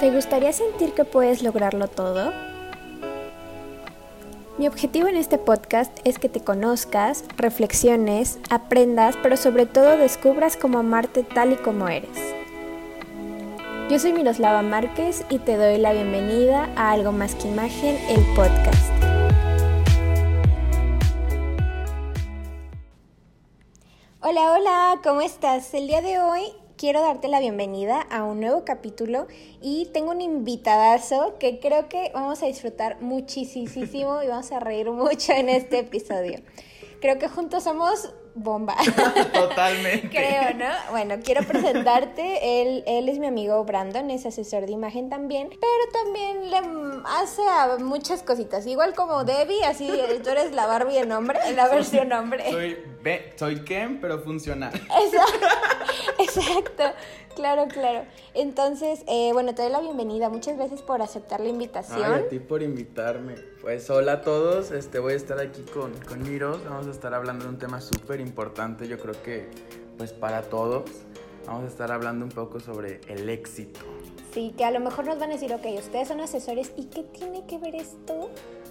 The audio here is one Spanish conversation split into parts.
¿Te gustaría sentir que puedes lograrlo todo? Mi objetivo en este podcast es que te conozcas, reflexiones, aprendas, pero sobre todo descubras cómo amarte tal y como eres. Yo soy Miroslava Márquez y te doy la bienvenida a Algo Más que Imagen, el podcast. Hola, hola, ¿cómo estás? El día de hoy quiero darte la bienvenida a un nuevo capítulo y tengo un invitadazo que creo que vamos a disfrutar muchísimo y vamos a reír mucho en este episodio. Creo que juntos somos bomba. Totalmente. Creo, ¿no? Bueno, quiero presentarte. Él, él es mi amigo Brandon, es asesor de imagen también, pero también le hace muchas cositas. Igual como Debbie, así tú eres la Barbie en hombre, en la versión hombre. Soy, soy Ken, pero funcional. Exacto. Exacto. Claro, claro. Entonces, eh, bueno, te doy la bienvenida. Muchas gracias por aceptar la invitación. Ay, a ti por invitarme. Pues hola a todos, este, voy a estar aquí con, con Miros. Vamos a estar hablando de un tema súper importante, yo creo que pues para todos. Vamos a estar hablando un poco sobre el éxito. Sí, que a lo mejor nos van a decir, ok, ustedes son asesores, ¿y qué tiene que ver esto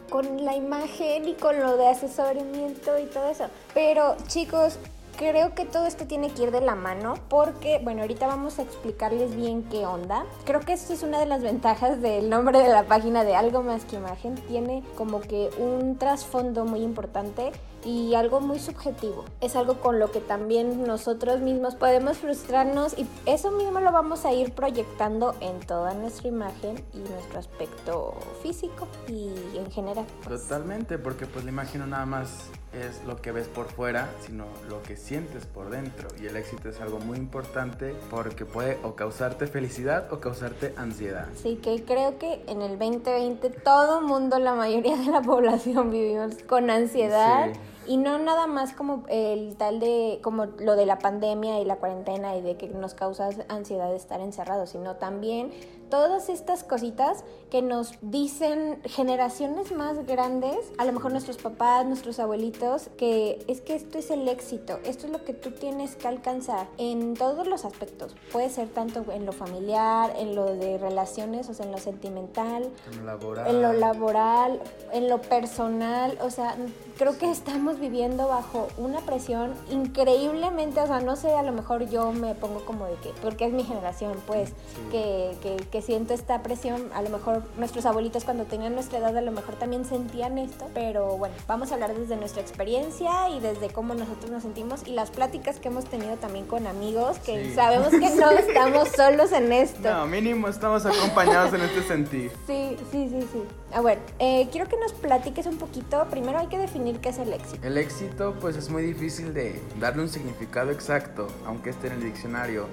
con la imagen y con lo de asesoramiento y todo eso? Pero chicos, Creo que todo esto tiene que ir de la mano porque, bueno, ahorita vamos a explicarles bien qué onda. Creo que esto es una de las ventajas del nombre de la página de Algo Más que Imagen. Tiene como que un trasfondo muy importante y algo muy subjetivo. Es algo con lo que también nosotros mismos podemos frustrarnos y eso mismo lo vamos a ir proyectando en toda nuestra imagen y nuestro aspecto físico y en general. Pues. Totalmente, porque pues la imagen no nada más es lo que ves por fuera, sino lo que sientes por dentro. Y el éxito es algo muy importante porque puede o causarte felicidad o causarte ansiedad. Sí, que creo que en el 2020 todo mundo, la mayoría de la población vivimos con ansiedad. Sí y no nada más como el tal de, como lo de la pandemia y la cuarentena y de que nos causa ansiedad de estar encerrados, sino también todas estas cositas que nos dicen generaciones más grandes, a lo mejor nuestros papás, nuestros abuelitos, que es que esto es el éxito, esto es lo que tú tienes que alcanzar en todos los aspectos. Puede ser tanto en lo familiar, en lo de relaciones, o sea, en lo sentimental, en lo laboral, en lo, laboral, en lo personal, o sea, creo que estamos viviendo bajo una presión increíblemente, o sea, no sé, a lo mejor yo me pongo como de que, porque es mi generación, pues, que, que, que siento esta presión, a lo mejor nuestros abuelitos cuando tenían nuestra edad a lo mejor también sentían esto, pero bueno, vamos a hablar desde nuestra experiencia y desde cómo nosotros nos sentimos y las pláticas que hemos tenido también con amigos, que sabemos que no estamos solos en esto. No, mínimo estamos acompañados en este sentido. Sí, sí, sí, sí. A ver, eh, quiero que nos platiques un poquito, primero hay que definir qué es el éxito. El éxito pues es muy difícil de darle un significado exacto, aunque esté en el diccionario,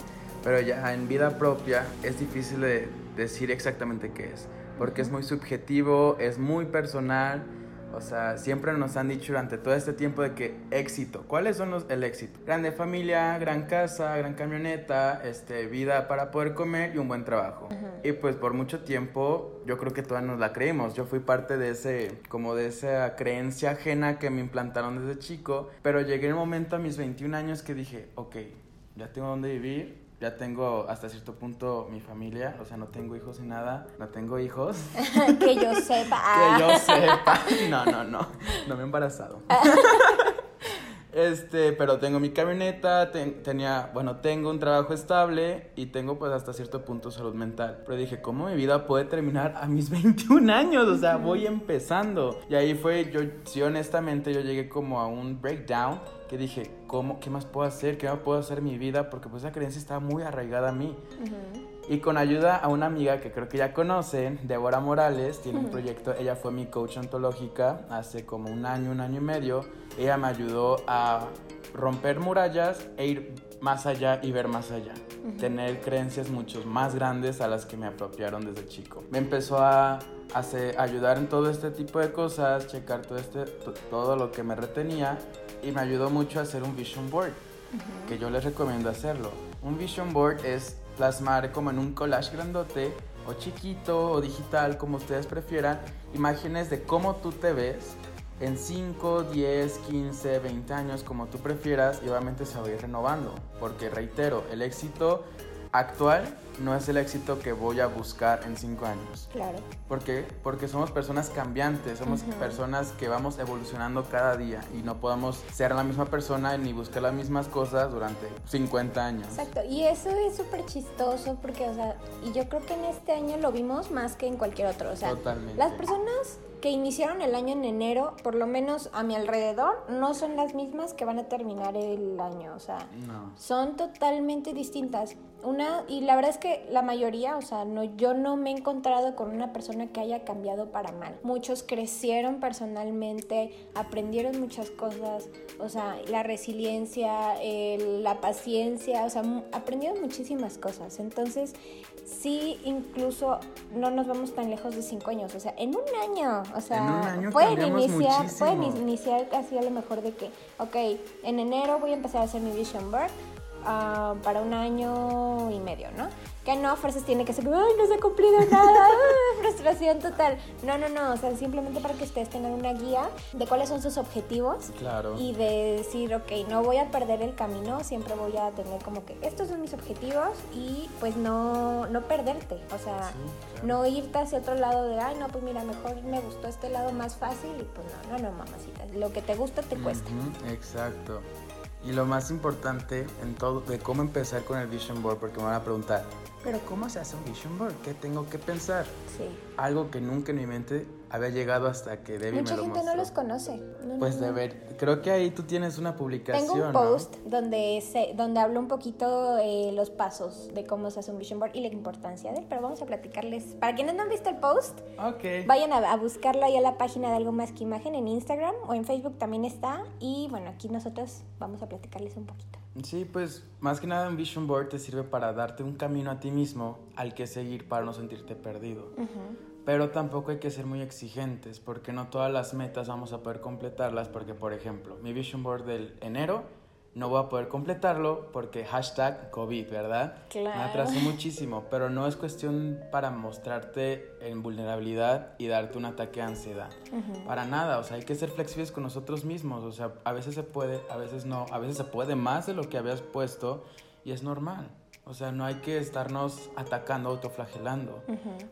pero ya en vida propia es difícil de decir exactamente qué es, porque es muy subjetivo, es muy personal. O sea, siempre nos han dicho durante todo este tiempo de que éxito. ¿Cuáles son los el éxito? Grande familia, gran casa, gran camioneta, este, vida para poder comer y un buen trabajo. Y pues por mucho tiempo yo creo que todas nos la creímos. Yo fui parte de ese, como de esa creencia ajena que me implantaron desde chico. Pero llegué el momento a mis 21 años que dije, ok, ya tengo donde vivir, ya tengo hasta cierto punto mi familia, o sea, no tengo hijos ni nada, no tengo hijos. que yo sepa. que yo sepa. No, no, no, no me he embarazado. Este, pero tengo mi camioneta, tenía, bueno, tengo un trabajo estable y tengo pues hasta cierto punto salud mental. Pero dije, ¿cómo mi vida puede terminar a mis 21 años? O sea, voy empezando. Y ahí fue, yo, sí, honestamente, yo llegué como a un breakdown que dije, ¿cómo, qué más puedo hacer? ¿Qué más puedo hacer en mi vida? Porque pues esa creencia estaba muy arraigada a mí. Y con ayuda a una amiga que creo que ya conocen, Débora Morales, tiene un proyecto, ella fue mi coach ontológica hace como un año, un año y medio. Ella me ayudó a romper murallas e ir más allá y ver más allá. Tener creencias mucho más grandes a las que me apropiaron desde chico. Me empezó a hacer, ayudar en todo este tipo de cosas, checar todo, este, todo lo que me retenía y me ayudó mucho a hacer un vision board, que yo les recomiendo hacerlo. Un vision board es plasmar como en un collage grandote o chiquito o digital, como ustedes prefieran, imágenes de cómo tú te ves en 5, 10, 15, 20 años, como tú prefieras, y obviamente se va a ir renovando, porque reitero, el éxito actual no es el éxito que voy a buscar en cinco años. Claro. ¿Por qué? Porque somos personas cambiantes, somos personas que vamos evolucionando cada día y no podemos ser la misma persona ni buscar las mismas cosas durante 50 años. Exacto, y eso es súper chistoso porque, o sea, y yo creo que en este año lo vimos más que en cualquier otro, o sea, Totalmente. las personas que iniciaron el año en enero, por lo menos a mi alrededor, no son las mismas que van a terminar el año, o sea, No. son totalmente distintas. Una, y la verdad es que la mayoría, o sea, no, yo no me he encontrado con una persona que haya cambiado para mal. Muchos crecieron personalmente, aprendieron muchas cosas, o sea, la resiliencia, la paciencia, o sea, aprendieron muchísimas cosas. Entonces, sí, incluso no nos vamos tan lejos de cinco años, o sea, en un año, o sea, año pueden iniciar, muchísimo. pueden iniciar así a lo mejor de que, ok, en enero voy a empezar a hacer mi vision board ah, para un año y medio, ¿no? Que no, fuerzas tiene que ser, ay, no se ha cumplido nada, ah, frustración total. No, no, no, o sea, simplemente para que ustedes tengan una guía de cuáles son sus objetivos Claro. y de decir, ok, no voy a perder el camino, siempre voy a tener como que estos son mis objetivos y pues no, no perderte, o sea, Sí, claro. no irte hacia otro lado de, ay, no, pues mira, mejor me gustó este lado más fácil y pues no, no, no, mamacita, lo que te gusta te cuesta. Exacto. Y lo más importante en todo, de cómo empezar con el Vision Board, porque me van a preguntar, pero ¿cómo se hace un Vision Board? ¿Qué tengo que pensar? Sí. Algo que nunca en mi mente había llegado hasta que Debbie Mucha me lo gente mostró. no los conoce. No, Pues no, de ver, creo que ahí tú tienes una publicación, Tengo un post donde se, donde hablo un poquito eh, los pasos de cómo se hace un vision board y la importancia de él, pero vamos a platicarles. Para quienes no han visto el post, vayan a, a buscarlo ahí a la página de algo más que imagen en Instagram o en Facebook también está. Y bueno, aquí nosotros vamos a platicarles un poquito. Sí, pues más que nada un Vision Board te sirve para darte un camino a ti mismo al que seguir para no sentirte perdido. Pero tampoco hay que ser muy exigentes porque no todas las metas vamos a poder completarlas porque, por ejemplo, mi Vision Board del enero no voy a poder completarlo porque hashtag COVID, ¿verdad? Claro. Me atrasé muchísimo, pero no es cuestión para mostrarte en vulnerabilidad y darte un ataque de ansiedad. Para nada, o sea, hay que ser flexibles con nosotros mismos, o sea, a veces se puede, a veces no, a veces se puede más de lo que habías puesto y es normal. O sea, no hay que estarnos atacando, autoflagelando.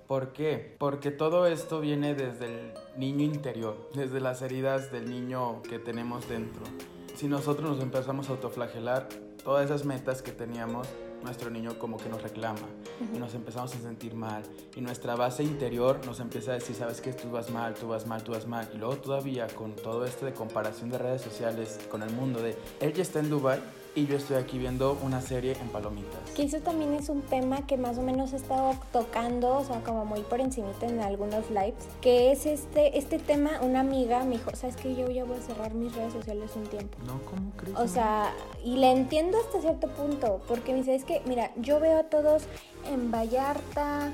¿Por qué? Porque todo esto viene desde el niño interior, desde las heridas del niño que tenemos dentro. Si nosotros nos empezamos a autoflagelar, todas esas metas que teníamos, nuestro niño como que nos reclama y nos empezamos a sentir mal. Y nuestra base interior nos empieza a decir, sabes que tú vas mal, tú vas mal, tú vas mal. Y luego todavía con todo esto de comparación de redes sociales con el mundo de, él ya está en Dubai y yo estoy aquí viendo una serie en palomitas. Que eso también es un tema que más o menos he estado tocando, o sea, como muy por encimita en algunos lives, que es este, este tema, una amiga me dijo, sabes que yo ya voy a cerrar mis redes sociales un tiempo. No, ¿cómo crees? O sea, y la entiendo hasta cierto punto, porque me dice, es que, mira, yo veo a todos en Vallarta,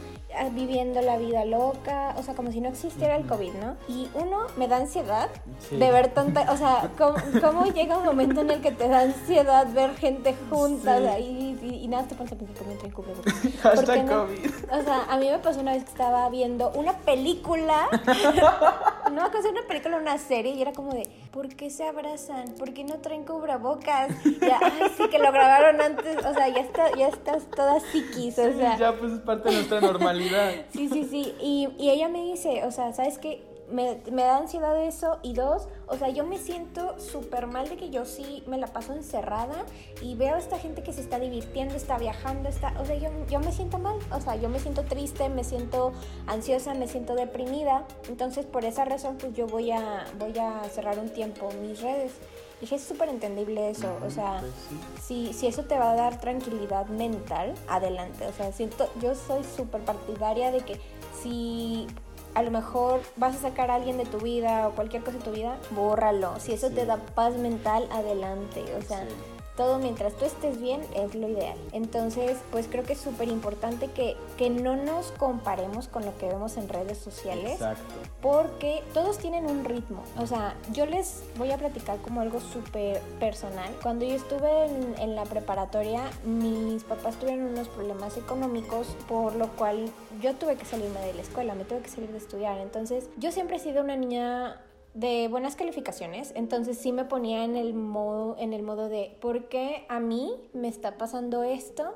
viviendo la vida loca, o sea, como si no existiera el COVID, ¿no? Y uno, me da ansiedad Sí. de ver tanta, o sea, ¿cómo, cómo llega un momento en el que te da ansiedad ver gente junta Sí. ahí y, y nada, te pones a pensar, ¿por traen cubrebocas? ¿Por qué Hashtag no? COVID. O sea, a mí me pasó una vez que estaba viendo una película, no me acuerdo una película una serie, y era como de, ¿por qué se abrazan? ¿Por qué no traen cubrebocas? Ya, ay, sí, que lo grabaron antes, o sea, ya, está, ya estás toda psiquis, o Sí, sea. ya pues es parte de nuestra normalidad. Sí, sí, sí. Y, y ella me dice, o sea, ¿sabes qué? Me, me da ansiedad eso. Y dos, o sea, yo me siento súper mal de que yo sí me la paso encerrada y veo a esta gente que se está divirtiendo, está viajando, está... O sea, yo, yo me siento mal. O sea, yo me siento triste, me siento ansiosa, me siento deprimida. Entonces, por esa razón, pues yo voy a, voy a cerrar un tiempo mis redes. Dije, es súper entendible eso. O sea, Pues sí. si, si eso te va a dar tranquilidad mental, adelante. O sea, siento, yo soy súper partidaria de que si a lo mejor vas a sacar a alguien de tu vida o cualquier cosa de tu vida, bórralo. Si eso Sí. te da paz mental, adelante. O sea, Sí. Todo mientras tú estés bien es lo ideal. Entonces, pues creo que es súper importante que, que no nos comparemos con lo que vemos en redes sociales Exacto. porque todos tienen un ritmo. O sea, yo les voy a platicar como algo súper personal. Cuando yo estuve en, en la preparatoria, mis papás tuvieron unos problemas económicos, por lo cual yo tuve que salirme de la escuela, me tuve que salir de estudiar. Entonces, yo siempre he sido una niña de buenas calificaciones, entonces sí me ponía en el modo, en el modo de ¿por qué a mí me está pasando esto?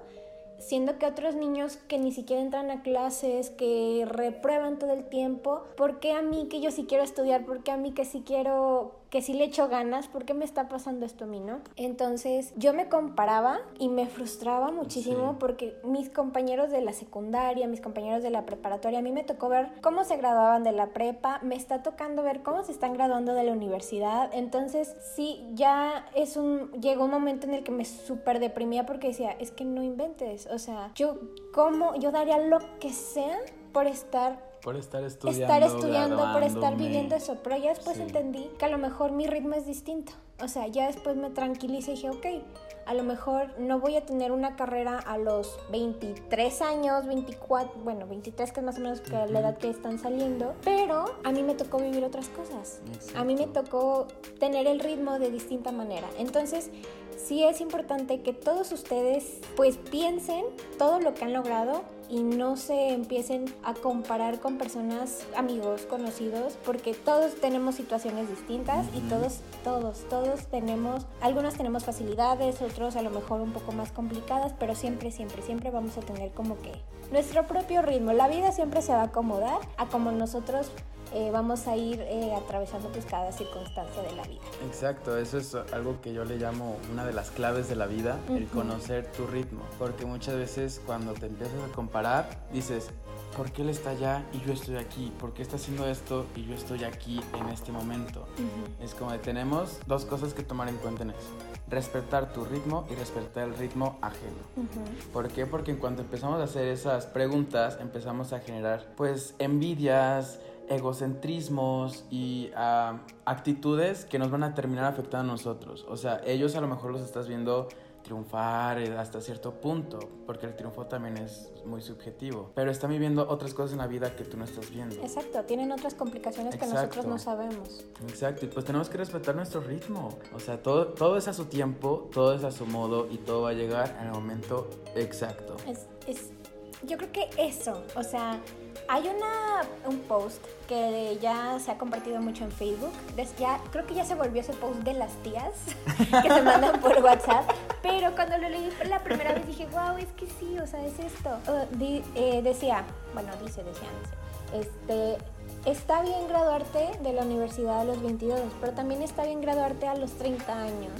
siendo que otros niños que ni siquiera entran a clases, que reprueban todo el tiempo, ¿por qué a mí que yo sí quiero estudiar? ¿Por qué a mí que sí quiero que sí le echo ganas, ¿por qué me está pasando esto a mí, no? Entonces yo me comparaba y me frustraba muchísimo porque mis compañeros de la secundaria, mis compañeros de la preparatoria, a mí me tocó ver cómo se graduaban de la prepa, me está tocando ver cómo se están graduando de la universidad, entonces sí, ya es un, llegó un momento en el que me súper deprimía porque decía, es que no inventes, o sea, yo como, yo daría lo que sea por estar por estar estudiando. Estar estudiando, por estar viviendo eso. Pero ya después entendí que a lo mejor mi ritmo es distinto. O sea, ya después me tranquilicé y dije, ok, a lo mejor no voy a tener una carrera a los 23 años, 24, bueno, 23 que es más o menos la edad que están saliendo, pero a mí me tocó vivir otras cosas. A mí me tocó tener el ritmo de distinta manera. Entonces, sí es importante que todos ustedes pues piensen todo lo que han logrado y no se empiecen a comparar con personas, amigos, conocidos, porque todos tenemos situaciones distintas y todos, todos, todos tenemos, algunos tenemos facilidades, otros a lo mejor un poco más complicadas, pero siempre, siempre, siempre vamos a tener como que nuestro propio ritmo. La vida siempre se va a acomodar a como nosotros eh, vamos a ir eh, atravesando pues cada circunstancia de la vida. Exacto, eso es algo que yo le llamo una de las claves de la vida, el conocer tu ritmo, porque muchas veces cuando te empiezas a comparar dices, ¿por qué él está allá y yo estoy aquí? ¿Por qué está haciendo esto y yo estoy aquí en este momento? Es como que tenemos dos cosas que tomar en cuenta en eso. Respetar tu ritmo y respetar el ritmo ajeno. ¿Por qué? Porque en cuanto empezamos a hacer esas preguntas, empezamos a generar pues envidias, egocentrismos y ah, actitudes que nos van a terminar afectando a nosotros. O sea, ellos a lo mejor los estás viendo triunfar eh, hasta cierto punto, porque el triunfo también es muy subjetivo, pero están viviendo otras cosas en la vida que tú no estás viendo. Exacto, tienen otras complicaciones que nosotros no sabemos. Exacto, y pues tenemos que respetar nuestro ritmo, o sea, todo, todo es a su tiempo, todo es a su modo y todo va a llegar en el momento exacto. Es, es, yo creo que eso, o sea, hay una, un post que ya se ha compartido mucho en Facebook. Ya, creo que ya se volvió ese post de las tías que se mandan por WhatsApp. Pero cuando lo leí la primera vez dije, wow, es que sí, o sea, es esto. Uh, eh, decía, bueno, dice, decía, este, está bien graduarte de la universidad a los 22, pero también está bien graduarte a los 30 años.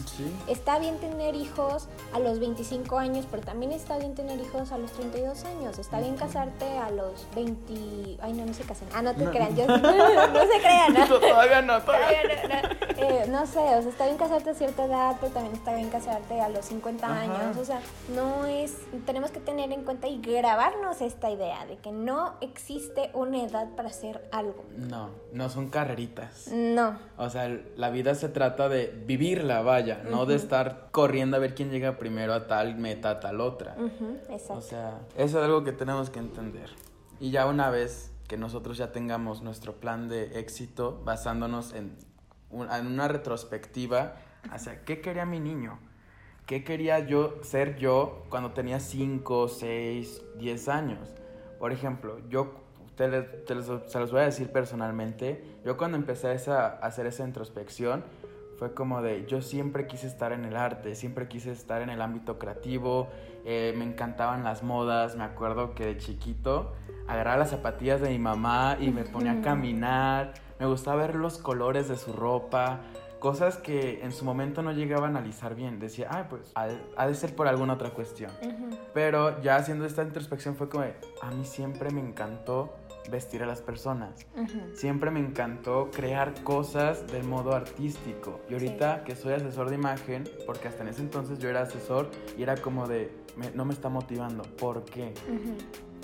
Está bien tener hijos a los 25 años, pero también está bien tener hijos a los 32 años. Está bien casarte a los 20... Ay, no, no se casen. Ah, no te crean. Yo, no, se crean. ¿no? todavía no, todavía no. Eh, no sé, o sea, está bien casarte a cierta edad, pero también está bien casarte a los 50 años. O sea, no es... Tenemos que tener en cuenta y grabarnos esta idea de que no existe una edad para hacer algo no, no son carreritas. No. O sea, la vida se trata de vivirla, vaya, no de estar corriendo a ver quién llega primero a tal meta, a tal otra. Exacto. O sea, eso es algo que tenemos que entender. Y ya una vez que nosotros ya tengamos nuestro plan de éxito basándonos en, en una retrospectiva hacia qué quería mi niño, qué quería yo ser yo cuando tenía 5, 6, 10 años. Por ejemplo, yo se los voy a decir personalmente. Yo cuando empecé a, hacer esa introspección, fue como de, yo siempre quise estar en el arte, siempre quise estar en el ámbito creativo, eh, me encantaban las modas, me acuerdo que de chiquito agarraba las zapatillas de mi mamá y me ponía a caminar, me gustaba ver los colores de su ropa, cosas que en su momento no llegaba a analizar bien, decía, ay, pues ha, de ser por alguna otra cuestión. Pero ya haciendo esta introspección fue como, de, a mí siempre me encantó vestir a las personas. Siempre me encantó crear cosas de modo artístico. Y ahorita que soy asesor de imagen, porque hasta en ese entonces yo era asesor y era como de, no me está motivando. ¿Por qué?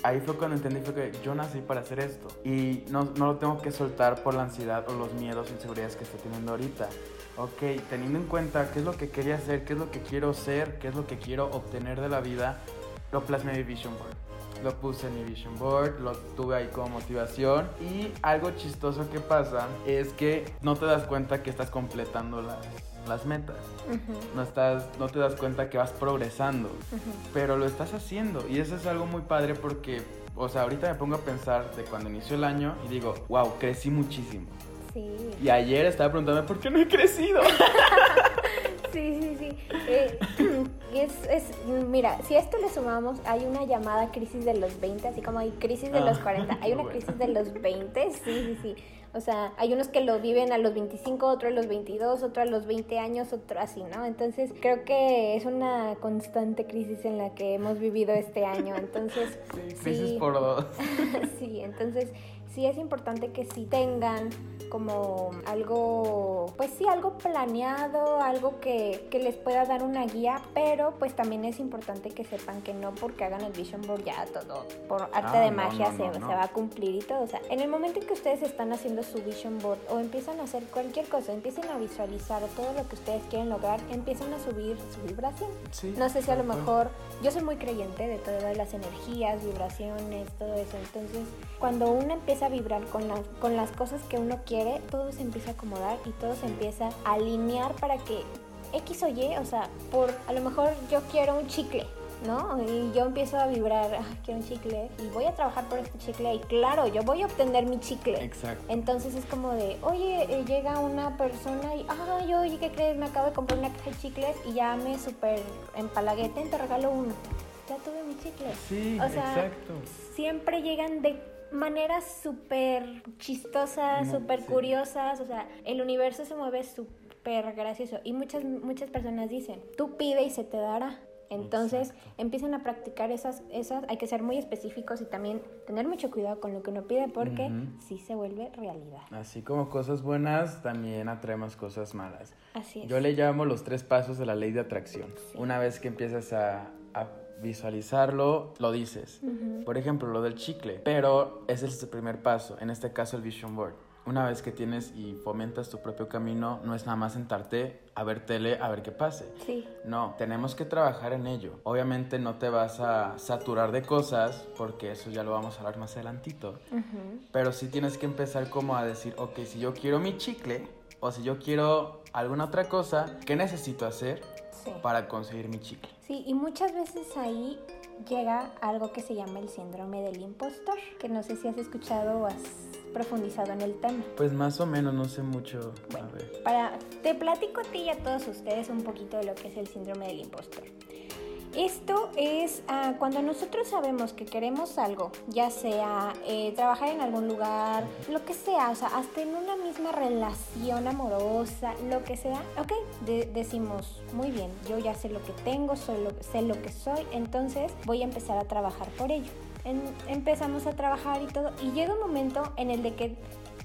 Ahí fue cuando entendí fue que yo nací para hacer esto y no, no lo tengo que soltar por la ansiedad o los miedos, inseguridades que estoy teniendo ahorita. Ok, teniendo en cuenta qué es lo que quería hacer, qué es lo que quiero ser, qué es lo que quiero obtener de la vida, lo plasmé en mi Vision Board lo puse en mi vision board, lo tuve ahí como motivación y algo chistoso que pasa es que no te das cuenta que estás completando las, las metas. no, estás, no te das cuenta que vas progresando, pero lo estás haciendo y eso es algo muy padre porque, o sea, ahorita me pongo a pensar de cuando inició el año y digo, wow, crecí muchísimo. Sí. Y ayer estaba preguntándome, ¿por qué no he crecido? Sí, sí, sí. Eh, es, es, mira, si a esto le sumamos, hay una llamada crisis de los 20, así como hay crisis de los 40, Ah, hay una bueno. crisis de los 20, sí, sí, sí. O sea, hay unos que lo viven a los 25, otro a los 22, otro a los 20 años, otro así, ¿no? Entonces, creo que es una constante crisis en la que hemos vivido este año. Entonces, Sí, crisis sí. por dos. sí, entonces sí es importante que sí tengan como algo, pues sí, algo planeado, algo que, que les pueda dar una guía, pero pues también es importante que sepan que no porque hagan el vision board ya todo por arte Ah, de no, magia no, se, no, se no. va a cumplir y todo. O sea, en el momento en que ustedes están haciendo su vision board o empiezan a hacer cualquier cosa, empiecen a visualizar todo lo que ustedes quieren lograr, empiezan a subir su vibración. Sí, No sé si a lo mejor, yo soy muy creyente de todas las energías, vibraciones, todo eso. Entonces, cuando uno empieza a vibrar con, las con las cosas que uno quiere, todo se empieza a acomodar y todo se empieza a alinear para que X o Y, o sea, por a lo mejor yo quiero un chicle. ¿No? Y yo empiezo a vibrar, "Ah, quiero un chicle y voy a trabajar por este chicle y claro, yo voy a obtener mi chicle. Exacto. Entonces es como de, oye, eh, llega una persona y, ay, oye, ¿qué crees? Me acabo de comprar una caja de chicles y ya me súper empalagué, ten, te regalo uno. Ya tuve mi chicle. Sí, O sea, exacto. Siempre llegan de maneras súper chistosas, súper sí. curiosas, o sea, el universo se mueve súper gracioso. Y muchas, muchas personas dicen, tú pide y se te dará. Entonces Exacto. empiezan a practicar esas, esas, hay que ser muy específicos y también tener mucho cuidado con lo que uno pide porque sí se vuelve realidad. Así como cosas buenas, también atraemos cosas malas. Así es. Yo le llamo los tres pasos de la ley de atracción. Sí. Una vez que empiezas a visualizarlo, lo dices. Por ejemplo, lo del chicle. Pero ese es el primer paso, en este caso el vision board. Una vez que tienes y fomentas tu propio camino, no es nada más sentarte a ver tele, a ver qué pase. Sí, No, tenemos que trabajar en ello. Obviamente no te vas a saturar de cosas, porque eso ya lo vamos a hablar más adelantito. Pero sí tienes que empezar como a decir, ok, si yo quiero mi chicle o si yo quiero alguna otra cosa, ¿qué necesito hacer sí. para conseguir mi chicle? Sí, y muchas veces ahí llega algo que se llama el síndrome del impostor, que no sé si has escuchado o has profundizado en el tema. Pues más o menos, no sé mucho. Bueno. A ver. Para, te platico a ti y a todos ustedes un poquito de lo que es el síndrome del impostor. Esto es ah, cuando nosotros sabemos que queremos algo, ya sea eh, trabajar en algún lugar, lo que sea, o sea, hasta en una misma relación amorosa, lo que sea, ok, de- decimos, muy bien, yo ya sé lo que tengo, soy lo, sé lo que soy, entonces voy a empezar a trabajar por ello. En- empezamos a trabajar y todo, y llega un momento en el de que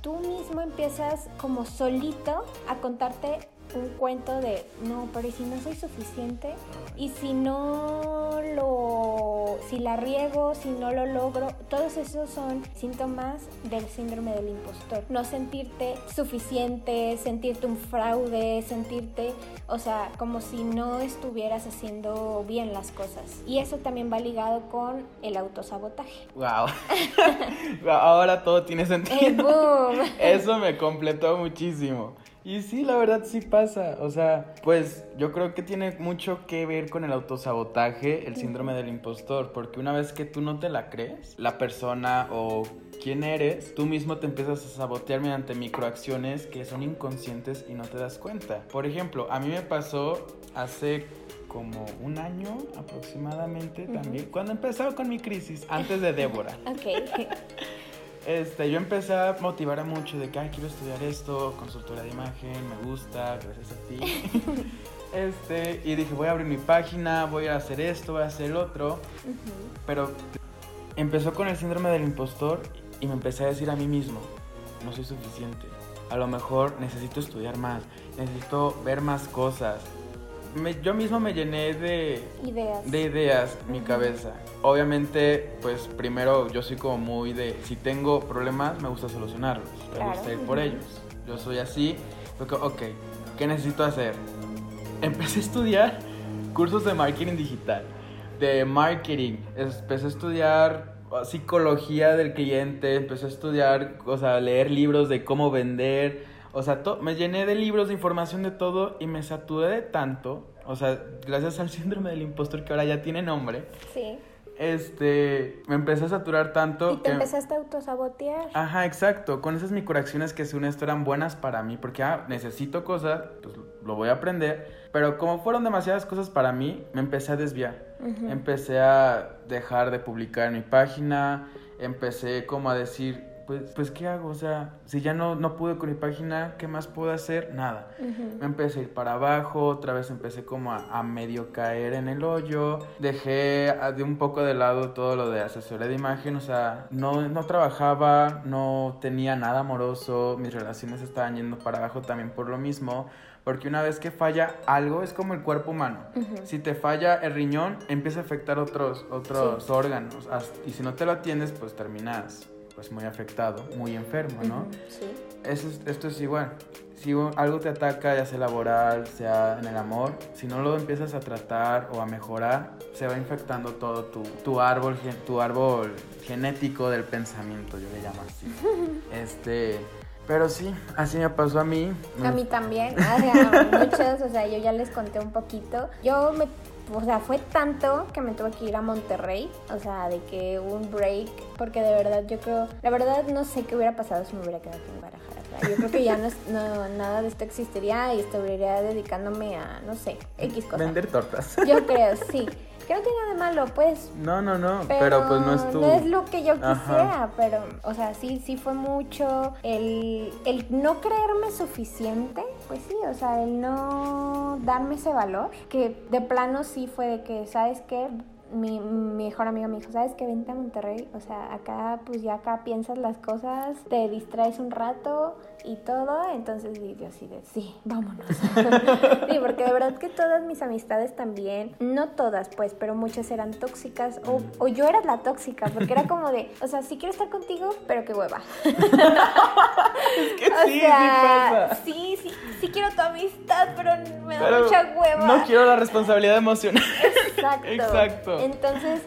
tú mismo empiezas como solito a contarte un cuento de, no, pero ¿y si no soy suficiente? Y si no lo, si la riego, si no lo logro, todos esos son síntomas del síndrome del impostor. No sentirte suficiente, sentirte un fraude, sentirte, o sea, como si no estuvieras haciendo bien las cosas. Y eso también va ligado con el autosabotaje. Wow. Ahora todo tiene ¡Eh, sentido. boom! Eso me completó muchísimo. Y sí, la verdad sí pasa. O sea, pues yo creo que tiene mucho que ver con el autosabotaje, el síndrome del impostor, porque una vez que tú no te la crees, la persona o quién eres, tú mismo te empiezas a sabotear mediante microacciones que son inconscientes y no te das cuenta. Por ejemplo, a mí me pasó hace como un año aproximadamente también, cuando empezaba con mi crisis, antes de Débora. Ok. Este, yo empecé a motivar a mucho de que Ay, quiero estudiar esto, consultora de imagen, me gusta, gracias a ti. Este, y dije, voy a abrir mi página, voy a hacer esto, voy a hacer el otro. Pero empezó con el síndrome del impostor y me empecé a decir a mí mismo, no soy suficiente. A lo mejor necesito estudiar más, necesito ver más cosas. Me- yo mismo me llené de, Ideas. de ideas mi cabeza. Obviamente, pues primero yo soy como muy de, si tengo problemas, me gusta solucionarlos, me Claro. gusta ir por ellos. Yo soy así, porque, ok, ¿qué necesito hacer? Empecé a estudiar cursos de marketing digital, de marketing, empecé a estudiar uh, psicología del cliente, empecé a estudiar, o sea, leer libros de cómo vender, o sea, to- me llené de libros, de información de todo y me saturé de tanto, o sea, gracias al síndrome del impostor que ahora ya tiene nombre, Sí. este, me empecé a saturar tanto Y te empezaste a autosabotear. Ajá, exacto. Con esas microacciones que según esto eran buenas para mí, porque ah, necesito cosas, pues lo voy a aprender. Pero como fueron demasiadas cosas para mí, me empecé a desviar. Empecé a dejar de publicar en mi página, empecé como a decir, pues, pues ¿qué hago? O sea, si ya no, no pude con mi página, ¿qué más puedo hacer? Nada. Me empecé a ir para abajo, otra vez empecé como a, medio caer en el hoyo, dejé de un poco de lado todo lo de asesoría de imagen, o sea, no, no trabajaba, no tenía nada amoroso, mis relaciones estaban yendo para abajo también por lo mismo. Porque una vez que falla algo, es como el cuerpo humano. Si te falla el riñón, empieza a afectar otros, otros órganos. Y si no te lo atiendes, pues terminas pues muy afectado, muy enfermo, ¿no? Sí. Eso esto es igual. Si algo te ataca, ya sea laboral, sea en el amor, si no lo empiezas a tratar o a mejorar, se va infectando todo tu, tu árbol, tu árbol genético del pensamiento, yo le llamo así. este, pero sí, así me pasó a mí. A mí también, a muchos, o sea, yo ya les conté un poquito. Yo me o sea, fue tanto que me tuve que ir a Monterrey, o sea, de que un break, porque de verdad yo creo, la verdad no sé qué hubiera pasado si me hubiera quedado aquí en Guadalajara. yo creo que ya no, no, nada de esto existiría y estaría dedicándome a, no sé, X cosas. Vender tortas. Yo creo, sí. Que no tiene nada de malo, pues. No, no, no, pero, pues no es tu... No es lo que yo quisiera, pero, o sea, sí, sí fue mucho el, el no creerme suficiente, pues sí, o sea, el no darme ese valor, que de plano sí fue de que, ¿sabes qué? Mi, mejor amiga me dijo, ¿sabes qué? Vente a Monterrey. O sea, acá pues ya acá piensas las cosas, te distraes un rato y todo. Entonces yo así de, sí, vámonos. sí, porque de verdad que todas mis amistades también, no todas pues, pero muchas eran tóxicas. O, o yo era la tóxica, porque era como de, o sea, sí quiero estar contigo, pero qué hueva. es que sí, sí pasa. Sí, sí, sí quiero tu amistad, pero me da mucha hueva. No quiero la responsabilidad emocional. Exacto. Exacto. Entonces,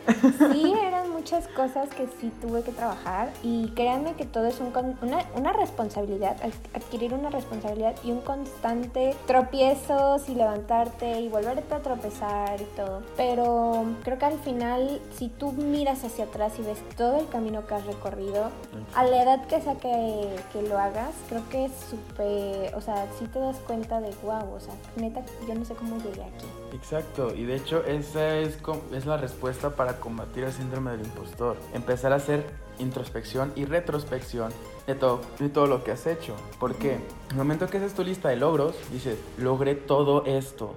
sí, eran muchas cosas que sí tuve que trabajar y créanme que todo es un, una, una responsabilidad, adquirir una responsabilidad y un constante tropiezos y levantarte y volverte a tropezar y todo. Pero creo que al final, si tú miras hacia atrás y ves todo el camino que has recorrido, a la edad que sea que, que lo hagas, creo que es súper, o sea, sí te das cuenta de, wow, o sea, neta, yo no sé cómo llegué aquí. Exacto, y de hecho esa es, es la respuesta para combatir el síndrome del impostor. Empezar a hacer introspección y retrospección de todo, de todo lo que has hecho. Porque en el momento que haces tu lista de logros, dices, logré todo esto.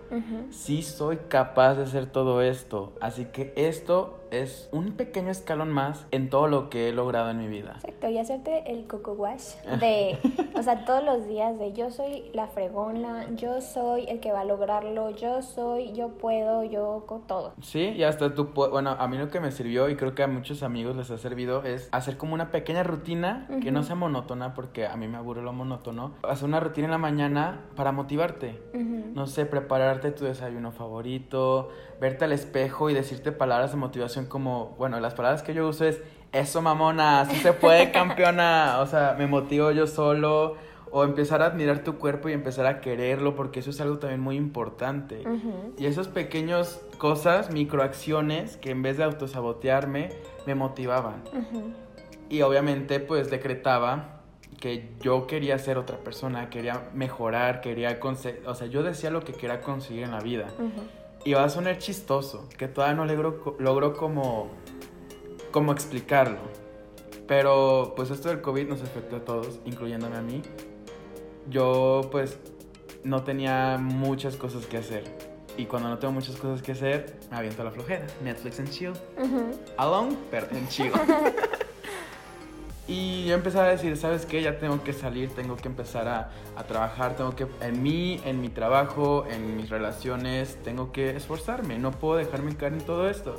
Sí soy capaz de hacer todo esto. Así que esto es un pequeño escalón más en todo lo que he logrado en mi vida. Exacto, y hacerte el coco wash de, o sea, todos los días de yo soy la fregona, yo soy el que va a lograrlo, yo soy, yo puedo, yo con todo. Sí, y hasta tú, bueno, a mí lo que me sirvió y creo que a muchos amigos les ha servido es hacer como una pequeña rutina que no sea monótona porque a mí me aburre lo monótono. Hacer una rutina en la mañana para motivarte. No sé, prepararte tu desayuno favorito, verte al espejo y decirte palabras de motivación como, bueno, las palabras que yo uso es, eso mamona, así se puede campeona, o sea, me motivo yo solo, o empezar a admirar tu cuerpo y empezar a quererlo, porque eso es algo también muy importante. Y esas pequeñas cosas, microacciones, que en vez de autosabotearme, me motivaban. Y obviamente, pues decretaba que yo quería ser otra persona, quería mejorar, quería conseguir, o sea, yo decía lo que quería conseguir en la vida. Y va a sonar chistoso, que todavía no logro, logro como, como explicarlo. Pero pues esto del COVID nos afectó a todos, incluyéndome a mí. Yo pues no tenía muchas cosas que hacer. Y cuando no tengo muchas cosas que hacer, me aviento a la flojera. Netflix and chill. Alone, pero en chill. Y yo empecé a decir, ¿sabes qué? Ya tengo que salir, tengo que empezar a, a, trabajar, tengo que, en mí, en mi trabajo, en mis relaciones, tengo que esforzarme, no puedo dejarme caer en todo esto.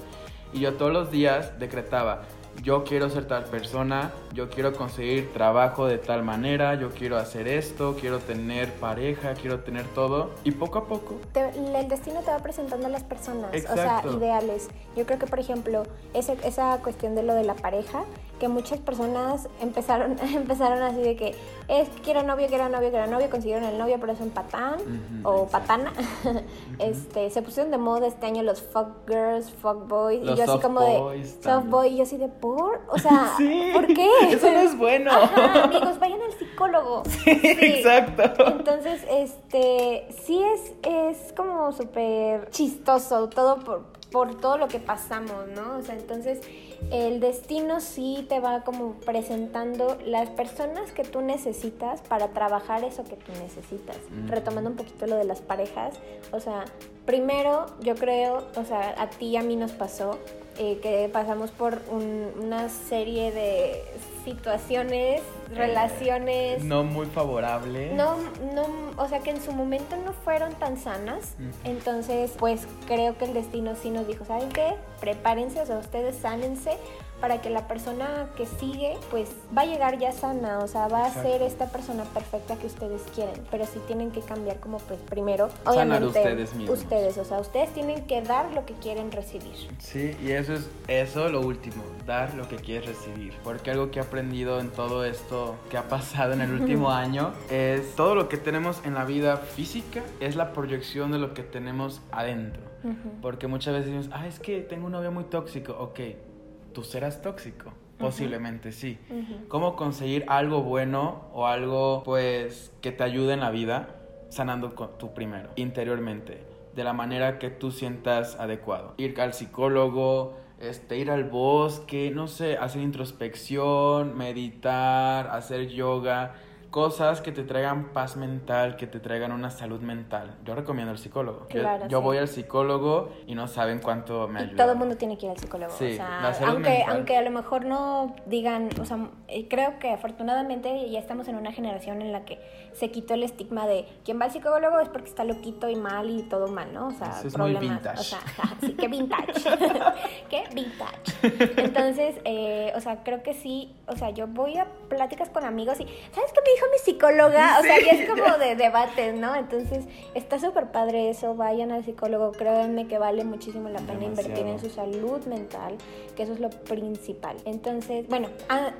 Y yo todos los días decretaba, yo quiero ser tal persona, yo quiero conseguir trabajo de tal manera, yo quiero hacer esto, quiero tener pareja, quiero tener todo. Y poco a poco... el destino te va presentando a las personas, o sea, ideales. Yo creo que, por ejemplo, ese, esa cuestión de lo de la pareja que muchas personas empezaron, empezaron así de que es que quiero novio, quiero novio, quiero novio, consiguieron el novio, pero es un patán o patana. este, se pusieron de moda este año los fuck girls, fuck boys, y yo así como de soft también. boy, y yo así de por, o sea, Sí, ¿por qué? Eso no es bueno. Ajá, amigos, vayan al psicólogo. Sí. Exacto. Entonces, este, sí es, es como súper chistoso todo por, por todo lo que pasamos, ¿no? O sea, entonces el destino sí te va como presentando las personas que tú necesitas para trabajar eso que tú necesitas. Ujú. Retomando un poquito lo de las parejas, o sea, primero yo creo, o sea, a ti y a mí nos pasó eh, que pasamos por un- una serie de situaciones, relaciones. No muy favorable. No, no, o sea que en su momento no fueron tan sanas. Entonces, pues creo que el destino sí nos dijo, ¿saben qué? Prepárense, o sea, ustedes sánense para que la persona que sigue, pues va a llegar ya sana, o sea, va a Exacto. ser esta persona perfecta que ustedes quieren. Pero sí tienen que cambiar como pues primero, Sanar obviamente, ustedes mismos. ustedes, o sea, ustedes tienen que dar lo que quieren recibir. Sí, y eso es eso lo último, dar lo que quieres recibir. Porque algo que he aprendido en todo esto que ha pasado en el último año es todo lo que tenemos en la vida física es la proyección de lo que tenemos adentro. Porque muchas veces decimos, ah, es que tengo un novio muy tóxico. Ok, tú serás tóxico. Posiblemente sí. ¿Cómo conseguir algo bueno o algo pues que te ayude en la vida sanando con- tú primero, interiormente, de la manera que tú sientas adecuado? Ir al psicólogo, este, ir al bosque, no sé, hacer introspección, meditar, hacer yoga, cosas que te traigan paz mental, que te traigan una salud mental. Yo recomiendo el psicólogo. Yo- Claro, yo sí. voy al psicólogo y no saben cuánto me Y ayuda. todo el mundo tiene que ir al psicólogo. Sí, o sea, aunque, mental. aunque a lo mejor no digan, o sea, eh, creo que afortunadamente ya estamos en una generación en la que se quitó el estigma de quien va al psicólogo es porque está loquito y mal y todo mal, ¿no? O sea, Eso es muy problemas. vintage. O sea, sí, qué vintage. qué vintage. Entonces, eh, o sea, creo que sí, o sea, yo voy a pláticas con amigos y, ¿sabes qué me dijo mi psicóloga? O sea, ya es como de debates, ¿no? Entonces, está súper padre eso, vayan al psicólogo, créanme que vale muchísimo la pena invertir en su salud mental, que eso es lo principal. Entonces, bueno, ah,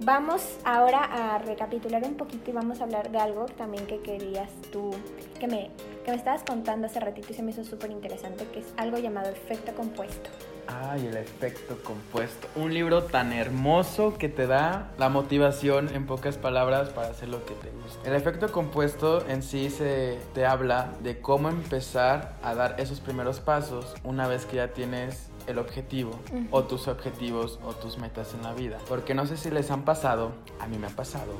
vamos ahora a recapitular un poquito y vamos a hablar de algo también que querías tú, que me, que me estabas contando hace ratito y se me hizo súper interesante, que es algo llamado efecto compuesto. Ay, el efecto compuesto. Un libro tan hermoso que te da la motivación en pocas palabras para hacer lo que te gusta. El efecto compuesto en sí se te habla de cómo empezar a dar esos primeros pasos una vez que ya tienes el objetivo Ujú. o tus objetivos o tus metas en la vida. Porque no sé si les han pasado, a mí me ha pasado,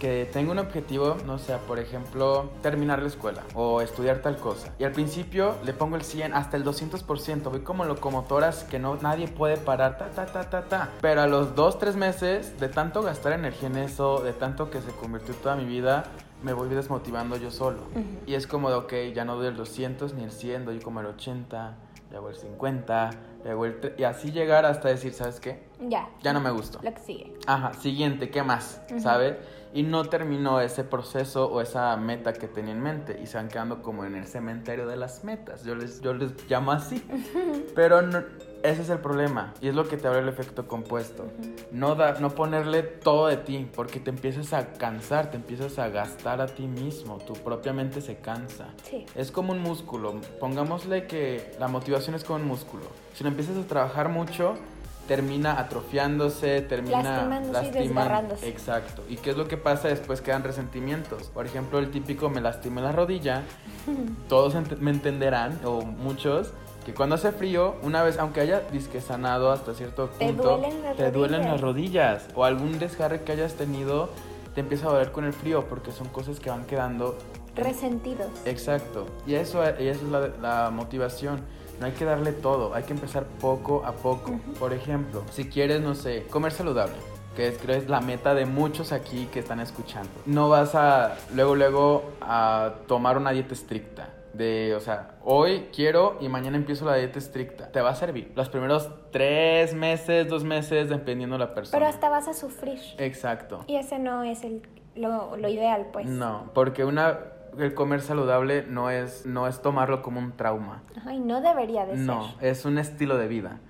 que tengo un objetivo, no sé, por ejemplo, terminar la escuela o estudiar tal cosa. Y al principio le pongo el 100 hasta el 200%, voy como locomotoras que no nadie puede parar, ta ta ta ta ta. Pero a los 2 3 meses de tanto gastar energía en eso, de tanto que se convirtió toda mi vida, me voy desmotivando yo solo. Ujú. Y es como de, ok, ya no doy el 200 ni el 100, doy como el 80, luego el 50, luego el... tre- Y así llegar hasta decir, ¿sabes qué? Ya. Ya no me gustó. Lo que sigue. Ajá, siguiente, ¿qué más? ¿Sabes? Y no terminó ese proceso o esa meta que tenía en mente y se van quedando como en el cementerio de las metas. Yo les, yo les llamo así. Pero no- ese es el problema y es lo que te abre el efecto compuesto. No, da, no ponerle todo de ti porque te empiezas a cansar, te empiezas a gastar a ti mismo. Tu propia mente se cansa. Sí. Es como un músculo. Pongámosle que la motivación es como un músculo. Si lo empiezas a trabajar mucho, termina atrofiándose, termina Lastimándose y desgarrándose. Exacto. ¿Y qué es lo que pasa después? Quedan resentimientos. Por ejemplo, el típico me lastimé la rodilla. Todos ent- me entenderán, o muchos, que cuando hace frío, una vez, aunque haya disque sanado hasta cierto Te punto, duelen las te duelen las rodillas. O algún desgarre que hayas tenido, te empieza a doler con el frío, porque son cosas que van quedando en- Resentidos. Exacto. Y eso, y eso es la, la motivación. No hay que darle todo, hay que empezar poco a poco. Por ejemplo, si quieres, no sé, comer saludable, que es, creo es la meta de muchos aquí que están escuchando. No vas a luego, luego a tomar una dieta estricta. De, o sea, hoy quiero y mañana empiezo la dieta estricta. Te va a servir. Los primeros tres meses, dos meses, dependiendo de la persona. Pero hasta vas a sufrir. Exacto. Y ese no es el, lo, lo ideal, pues. No, porque una el comer saludable no es, no es tomarlo como un trauma. Ay, no debería de ser. No, es un estilo de vida.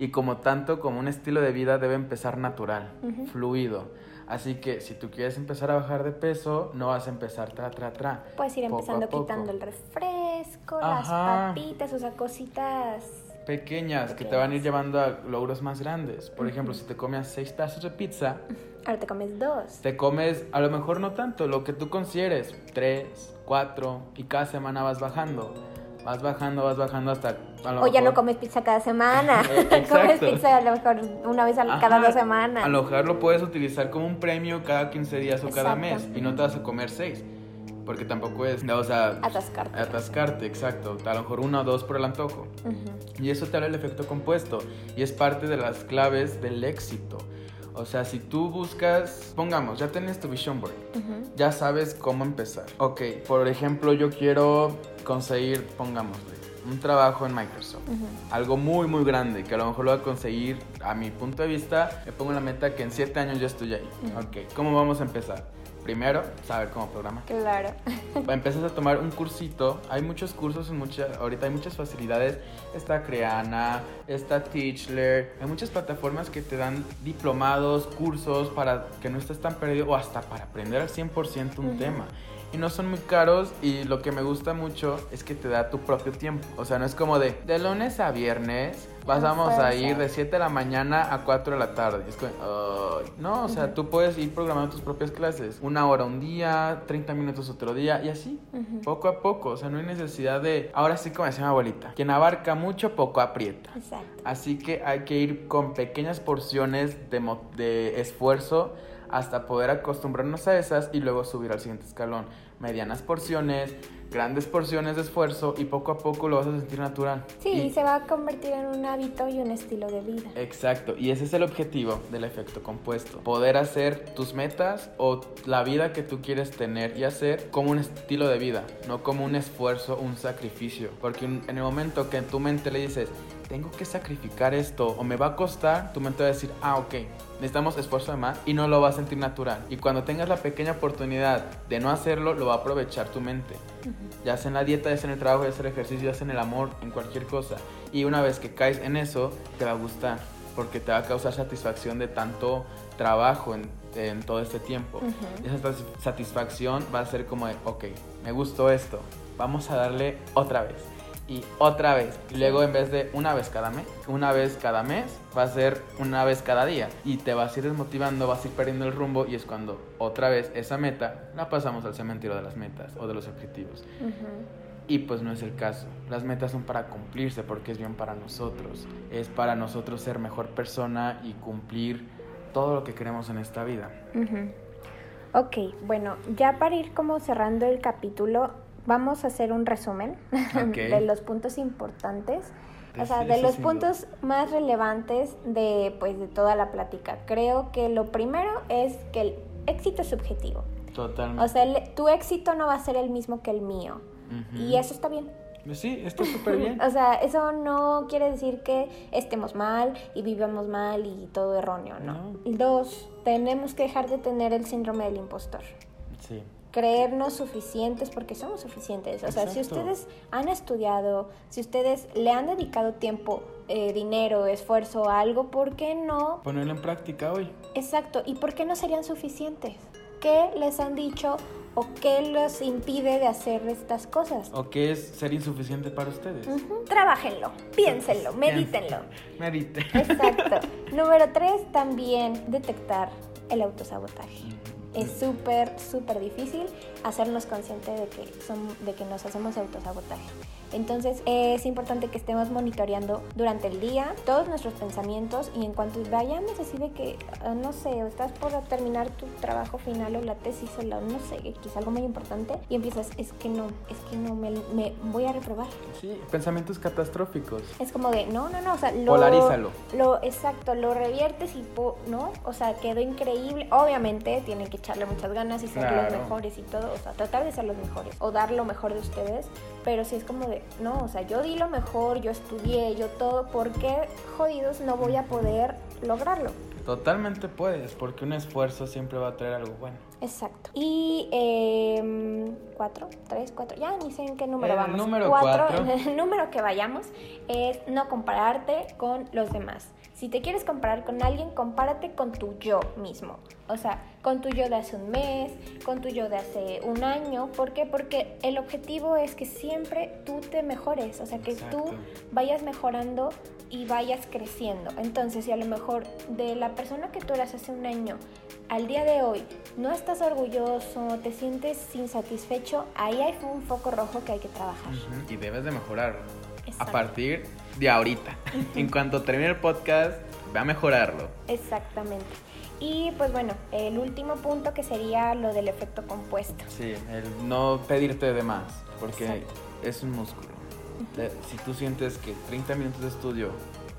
Y como tanto, como un estilo de vida debe empezar natural, fluido. Así que si tú quieres empezar a bajar de peso, no vas a empezar tra, tra, tra. Puedes ir empezando quitando el refresco, Ajá. las papitas, o sea, cositas. Pequeñas, que te van a ir llevando a logros más grandes. Por ejemplo, si te comes seis pedazos de pizza, Ahora te comes dos. te comes a lo mejor no tanto, lo que tú consideres, tres, cuatro, y cada semana vas bajando. Vas bajando, vas bajando hasta... A lo O ya no mejor- comes pizza cada semana. Eh, comes pizza a lo mejor una vez a Ajá, cada dos semanas. A lo mejor lo puedes utilizar como un premio cada 15 días o cada Exacto. mes y no te vas a comer seis. Porque tampoco es, o sea, Atascarte. atascarte, exacto. A lo mejor uno o dos por el antojo. Ujú. Y eso te habla del efecto compuesto. Y es parte de las claves del éxito. O sea, si tú buscas, pongamos, ya tienes tu vision board. Ya sabes cómo empezar. Ok, por ejemplo, yo quiero conseguir, pongámosle, un trabajo en Microsoft. Algo muy, muy grande, que a lo mejor lo voy a conseguir, a mi punto de vista, me pongo la meta que en 7 años yo estoy ahí. Ok, ¿cómo vamos a empezar? Primero, saber cómo programar. Claro. Empiezas a tomar un cursito. Hay muchos cursos, en mucha, ahorita hay muchas facilidades. Está Creana, está Teachler. Hay muchas plataformas que te dan diplomados, cursos para que no estés tan perdido o hasta para aprender al 100% un tema. Y no son muy caros y lo que me gusta mucho es que te da tu propio tiempo. O sea, no es como de de lunes a viernes pasamos a ir de 7 de la mañana a 4 de la tarde. Es "Ay". no, o sea, Ujú. tú puedes ir programando tus propias clases. Una hora un día, 30 minutos otro día y así. Poco a poco, o sea, no hay necesidad de, ahora sí como decía mi abuelita, quien abarca mucho, poco aprieta. Exacto. Así que hay que ir con pequeñas porciones de, mo- de esfuerzo hasta poder acostumbrarnos a esas y luego subir al siguiente escalón. Medianas porciones, grandes porciones de esfuerzo y poco a poco lo vas a sentir natural. Sí, Y- se va a convertir en un hábito y un estilo de vida. Exacto, y ese es el objetivo del efecto compuesto. Poder hacer tus metas o la vida que tú quieres tener y hacer como un estilo de vida, no como un esfuerzo, un sacrificio. Porque en el momento que en tu mente le dices, tengo que sacrificar esto o me va a costar, tu mente va a decir, ah, ok, necesitamos esfuerzo de más y no lo va a sentir natural. Y cuando tengas la pequeña oportunidad de no hacerlo, lo va a aprovechar tu mente. Ya sea en la dieta, ya sea en el trabajo, ya sea en el ejercicio, ya sea en el amor, en cualquier cosa. Y una vez que caes en eso, te va a gustar, porque te va a causar satisfacción de tanto trabajo en, en todo este tiempo. Esa satis- satisfacción va a ser como de, ok, me gustó esto, vamos a darle otra vez. Y otra vez. Y luego en vez de una vez cada mes, una vez cada mes, va a ser una vez cada día. Y te vas a ir desmotivando, vas a ir perdiendo el rumbo y es cuando otra vez esa meta la pasamos al cementerio de las metas o de los objetivos. Y pues no es el caso. Las metas son para cumplirse porque es bien para nosotros. Es para nosotros ser mejor persona y cumplir todo lo que queremos en esta vida. Ujú. Ok, bueno, ya para ir como cerrando el capítulo, vamos a hacer un resumen de los puntos importantes. O sea, de los puntos más relevantes de, pues, de toda la plática. Creo que lo primero es que el éxito es subjetivo. Totalmente. O sea, el- tu éxito no va a ser el mismo que el mío. Y eso está bien. Sí, está súper bien. O sea, eso no quiere decir que estemos mal y vivamos mal y todo erróneo, ¿no? Dos, tenemos que dejar de tener el síndrome del impostor. Sí. Creernos suficientes porque somos suficientes. O sea, si ustedes han estudiado, si ustedes le han dedicado tiempo, eh, dinero, esfuerzo a algo, ¿por qué no? Ponerlo en práctica hoy. Exacto. ¿Y por qué no serían suficientes? ¿Qué les han dicho o qué los impide de hacer estas cosas? ¿O qué es ser insuficiente para ustedes? Ujú. Trabájenlo, piénsenlo, medítenlo. Exacto. Número tres, también detectar el autosabotaje. Es súper, súper difícil hacernos conscientes de que, son, de que nos hacemos autosabotaje. Entonces es importante que estemos monitoreando durante el día todos nuestros pensamientos y en cuanto vayamos así de que, ah, no sé, estás por terminar tu trabajo final o la tesis o la, no sé, quizá algo muy importante y empiezas, es que no, es que no, me, me voy a reprobar. Sí, pensamientos catastróficos. Es como de, no, no, no, o sea, lo... Polarízalo. Lo, exacto, lo reviertes y, po- ¿no? O sea, quedó increíble. Obviamente tienen que echarle muchas ganas y ser los mejores y todo, o sea, tratar de ser los mejores o dar lo mejor de ustedes, pero sí es como de, no, o sea, yo di lo mejor, yo estudié, yo todo, ¿por qué jodidos no voy a poder lograrlo? Totalmente puedes, porque un esfuerzo siempre va a traer algo bueno. Exacto. Y eh, cuatro, tres, cuatro, ya ni sé en qué número El vamos. número cuatro, cuatro. el número que vayamos es no compararte con los demás. Si te quieres comparar con alguien, compárate con tu yo mismo. O sea, con tu yo de hace un mes, con tu yo de hace un año. ¿Por qué? Porque el objetivo es que siempre tú te mejores. O sea, que tú vayas mejorando y vayas creciendo. Entonces, si a lo mejor de la persona que tú eras hace un año al día de hoy no estás orgulloso, te sientes insatisfecho, ahí hay un foco rojo que hay que trabajar. Y debes de A partir de ahorita. en cuanto termine el podcast, va a mejorarlo. Exactamente. Y pues bueno, el último punto que sería lo del efecto compuesto. Sí, el no pedirte de más, porque Exacto. es un músculo. De- Si tú sientes que 30 minutos de estudio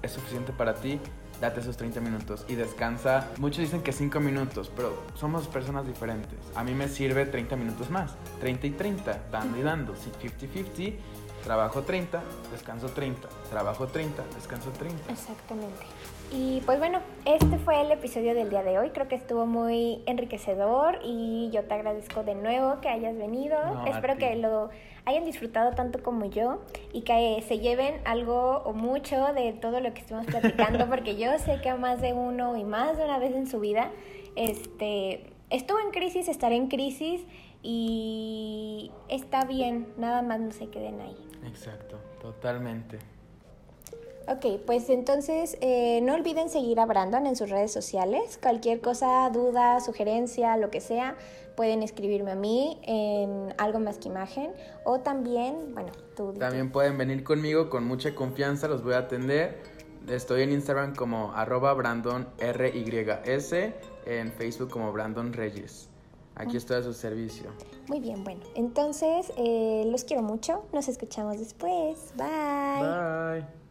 es suficiente para ti, date esos 30 minutos y descansa. Muchos dicen que 5 minutos, pero somos personas diferentes. A mí me sirve 30 minutos más, 30 y 30, dando y dando. Si 50-50, trabajo 30, descanso 30, trabajo 30, descanso 30. Exactamente. Y pues bueno, este fue el episodio del día de hoy. Creo que estuvo muy enriquecedor y yo te agradezco de nuevo que hayas venido. No, Espero que lo hayan disfrutado tanto como yo y que se lleven algo o mucho de todo lo que estuvimos platicando, porque yo sé que a más de uno y más de una vez en su vida este, estuvo en crisis, estará en crisis y está bien, nada más no se queden ahí. Exacto, totalmente. Ok, pues entonces eh, no olviden seguir a Brandon en sus redes sociales. Cualquier cosa, duda, sugerencia, lo que sea, pueden escribirme a mí en algo más que imagen. O también, bueno, tú. También pueden venir conmigo con mucha confianza, los voy a atender. Estoy en Instagram como arroba Brandon RYS, en Facebook como Brandon Reyes. Aquí estoy a su servicio. Muy bien, bueno. Entonces, eh, los quiero mucho. Nos escuchamos después. Bye. Bye.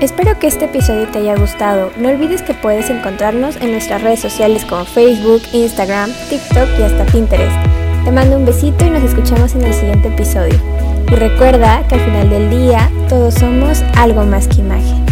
Espero que este episodio te haya gustado. No olvides que puedes encontrarnos en nuestras redes sociales como Facebook, Instagram, TikTok y hasta Pinterest. Te mando un besito y nos escuchamos en el siguiente episodio. Y recuerda que al final del día todos somos algo más que imagen.